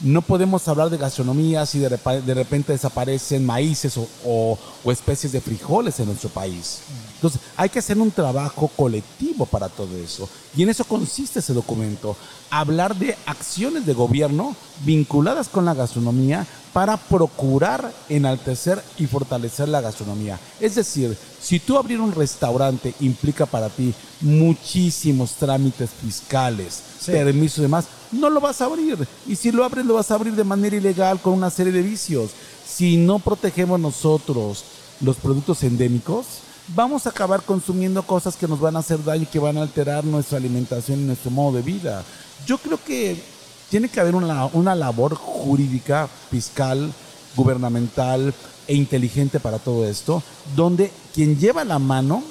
No podemos hablar de gastronomía si de, repente desaparecen maíces o, especies de frijoles en nuestro país. Entonces, hay que hacer un trabajo colectivo para todo eso. Y en eso consiste ese documento. Hablar de acciones de gobierno vinculadas con la gastronomía para procurar enaltecer y fortalecer la gastronomía. Es decir, si tú abrir un restaurante implica para ti muchísimos trámites fiscales, permisos y demás, no lo vas a abrir. Y si lo abres, lo vas a abrir de manera ilegal con una serie de vicios. Si no protegemos nosotros los productos endémicos, vamos a acabar consumiendo cosas que nos van a hacer daño y que van a alterar nuestra alimentación y nuestro modo de vida. Yo creo que tiene que haber una, una labor jurídica, fiscal, gubernamental e inteligente para todo esto, donde quien lleva la mano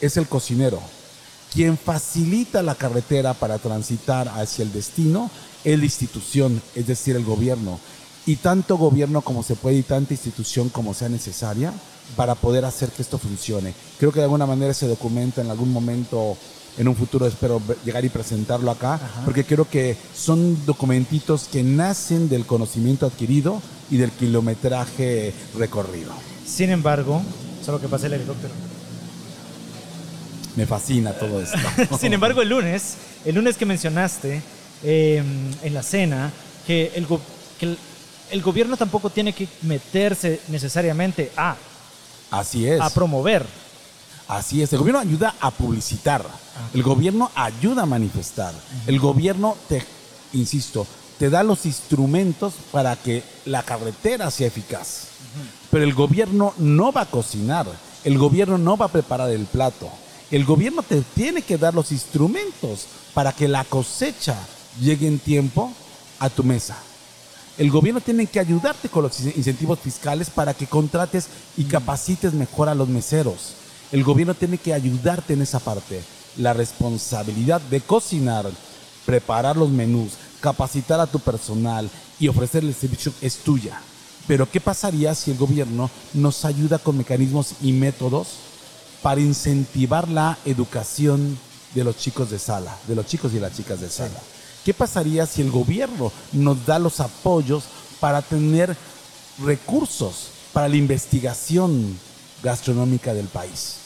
es el cocinero quien facilita la carretera para transitar hacia el destino es la institución, es decir, el gobierno. Y tanto gobierno como se puede y tanta institución como sea necesaria para poder hacer que esto funcione. Creo que de alguna manera se documenta en algún momento, en un futuro espero llegar y presentarlo acá, porque creo que son documentitos que nacen del conocimiento adquirido y del kilometraje recorrido. Sin embargo, solo que pase el helicóptero. Me fascina todo esto. *laughs* Sin embargo, el lunes, el lunes que mencionaste em, en la cena, que, el, el, gobierno tampoco tiene que meterse necesariamente a, Así es. a promover. Así es, el gobierno ayuda a publicitar, ah. el gobierno ayuda a manifestar, el gobierno te, insisto, te da los instrumentos para que la carretera sea eficaz. Pero el gobierno no va a cocinar, el gobierno no va a preparar el plato, el gobierno te tiene que dar los instrumentos para que la cosecha llegue en tiempo a tu mesa. El gobierno tiene que ayudarte con los incentivos fiscales para que contrates y capacites mejor a los meseros. El gobierno tiene que ayudarte en esa parte. La responsabilidad de cocinar, preparar los menús, capacitar a tu personal y ofrecerle el servicio es tuya. Pero ¿qué pasaría si el gobierno nos ayuda con mecanismos y métodos para incentivar la educación de los chicos de sala, de los chicos y las chicas de sala. ¿Qué pasaría si el gobierno nos da los apoyos para tener recursos para la investigación gastronómica del país?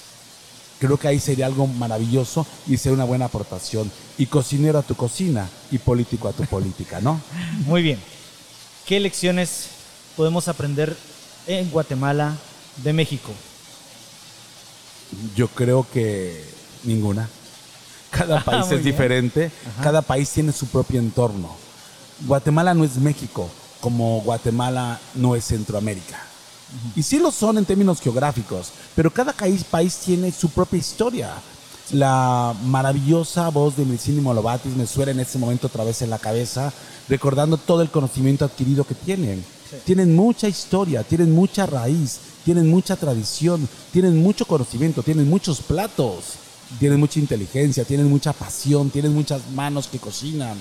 Creo que ahí sería algo maravilloso y sería una buena aportación. Y cocinero a tu cocina y político a tu política, ¿no? *laughs* Muy bien. ¿Qué lecciones podemos aprender en Guatemala de México? Yo creo que ninguna. Cada país es diferente, cada país tiene su propio entorno. Guatemala no es México, como Guatemala no es Centroamérica. Y sí lo son en términos geográficos, pero cada país, país tiene su propia historia. La maravillosa voz de Medicina Molobatis me suena en este momento otra vez en la cabeza, recordando todo el conocimiento adquirido que tienen. Tienen mucha historia, tienen mucha raíz, tienen mucha tradición, tienen mucho conocimiento, tienen muchos platos, tienen mucha inteligencia, tienen mucha pasión, tienen muchas manos que cocinan.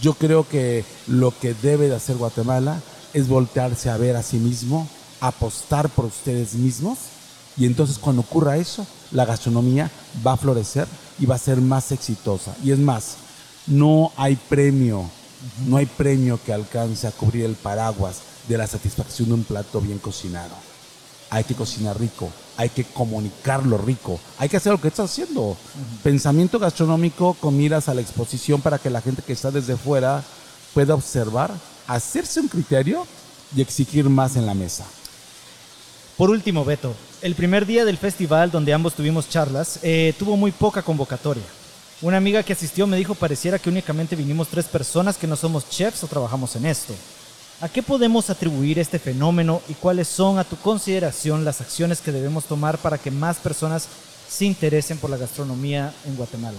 Yo creo que lo que debe de hacer Guatemala es voltearse a ver a sí mismo, apostar por ustedes mismos y entonces cuando ocurra eso, la gastronomía va a florecer y va a ser más exitosa. Y es más, no hay premio, no hay premio que alcance a cubrir el paraguas de la satisfacción de un plato bien cocinado. Hay que cocinar rico, hay que comunicarlo rico, hay que hacer lo que estás haciendo. Pensamiento gastronómico con miras a la exposición para que la gente que está desde fuera pueda observar, hacerse un criterio y exigir más en la mesa. Por último, Beto, el primer día del festival donde ambos tuvimos charlas eh, tuvo muy poca convocatoria. Una amiga que asistió me dijo pareciera que únicamente vinimos tres personas que no somos chefs o trabajamos en esto. ¿A qué podemos atribuir este fenómeno y cuáles son, a tu consideración, las acciones que debemos tomar para que más personas se interesen por la gastronomía en Guatemala?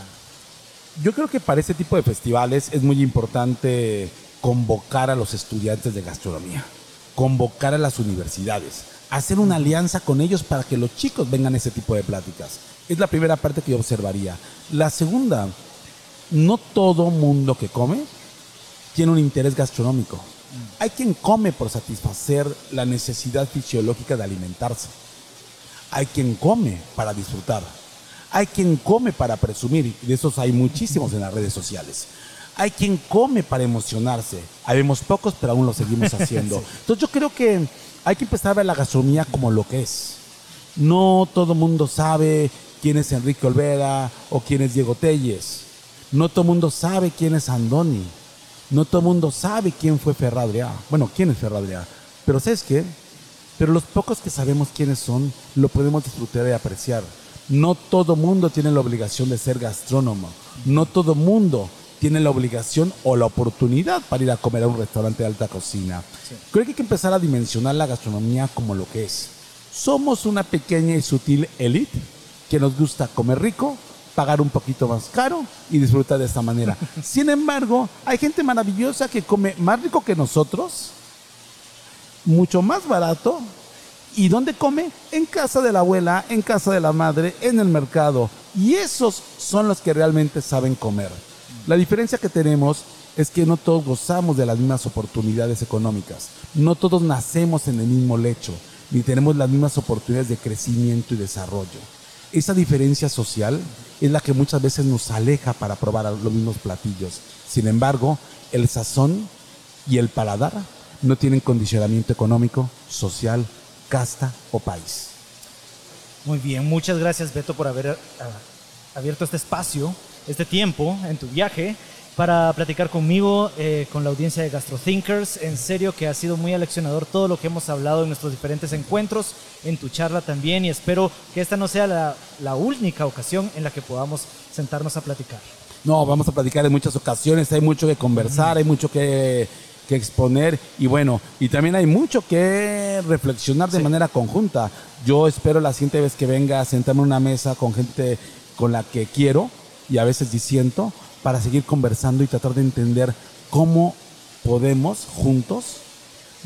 Yo creo que para este tipo de festivales es muy importante convocar a los estudiantes de gastronomía, convocar a las universidades, hacer una alianza con ellos para que los chicos vengan a ese tipo de pláticas. Es la primera parte que yo observaría. La segunda, no todo mundo que come tiene un interés gastronómico. Hay quien come por satisfacer la necesidad fisiológica de alimentarse. Hay quien come para disfrutar. Hay quien come para presumir, y de esos hay muchísimos en las redes sociales. Hay quien come para emocionarse. Habemos pocos, pero aún lo seguimos haciendo. *laughs* Entonces yo creo que hay que empezar a ver la gastronomía como lo que es. No todo mundo sabe quién es Enrique Olvera o quién es Diego Telles. No todo mundo sabe quién es Andoni. No todo el mundo sabe quién fue Ferradria. Bueno, quién es Ferradria. Pero ¿sabes qué? Pero los pocos que sabemos quiénes son, lo podemos disfrutar y apreciar. No todo mundo tiene la obligación de ser gastrónomo. No todo mundo tiene la obligación o la oportunidad para ir a comer a un restaurante de alta cocina. Creo que hay que empezar a dimensionar la gastronomía como lo que es. Somos una pequeña y sutil élite que nos gusta comer rico, pagar un poquito más caro y disfrutar de esta manera. *laughs* Sin embargo, hay gente maravillosa que come más rico que nosotros, mucho más barato. ¿Y dónde come? En casa de la abuela, en casa de la madre, en el mercado. Y esos son los que realmente saben comer. La diferencia que tenemos es que no todos gozamos de las mismas oportunidades económicas. No todos nacemos en el mismo lecho, ni tenemos las mismas oportunidades de crecimiento y desarrollo. Esa diferencia social es la que muchas veces nos aleja para probar los mismos platillos. Sin embargo, el sazón y el paladar no tienen condicionamiento económico, social, casta o país. Muy bien, muchas gracias Beto por haber ah, abierto este espacio, este tiempo en tu viaje para platicar conmigo, eh, con la audiencia de GastroThinkers. En serio que ha sido muy aleccionador todo lo que hemos hablado en nuestros diferentes encuentros, en tu charla también, y espero que esta no sea la, la única ocasión en la que podamos sentarnos a platicar. No, vamos a platicar en muchas ocasiones, hay mucho que conversar, hay mucho que, que exponer y bueno, y también hay mucho que reflexionar de manera conjunta. Yo espero la siguiente vez que venga a sentarme en una mesa con gente con la que quiero y a veces disiento para seguir conversando y tratar de entender cómo podemos juntos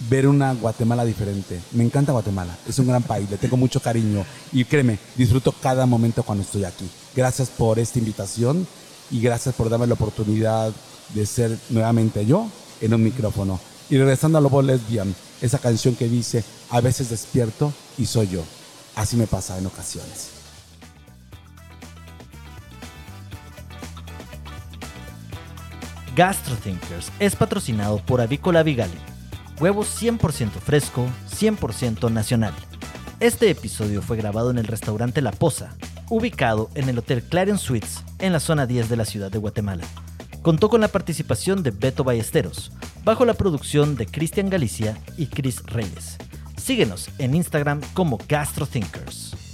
ver una Guatemala diferente. Me encanta Guatemala, es un gran país, le tengo mucho cariño y créeme, disfruto cada momento cuando estoy aquí. Gracias por esta invitación y gracias por darme la oportunidad de ser nuevamente yo en un micrófono. Y regresando a Lobo Lesbian, esa canción que dice, a veces despierto y soy yo. Así me pasa en ocasiones. GastroThinkers es patrocinado por Avícola Vigali. Huevos 100% fresco, 100% nacional. Este episodio fue grabado en el restaurante La Poza, ubicado en el Hotel Clarion Suites, en la zona 10 de la ciudad de Guatemala. Contó con la participación de Beto Ballesteros, bajo la producción de Cristian Galicia y Chris Reyes. Síguenos en Instagram como GastroThinkers.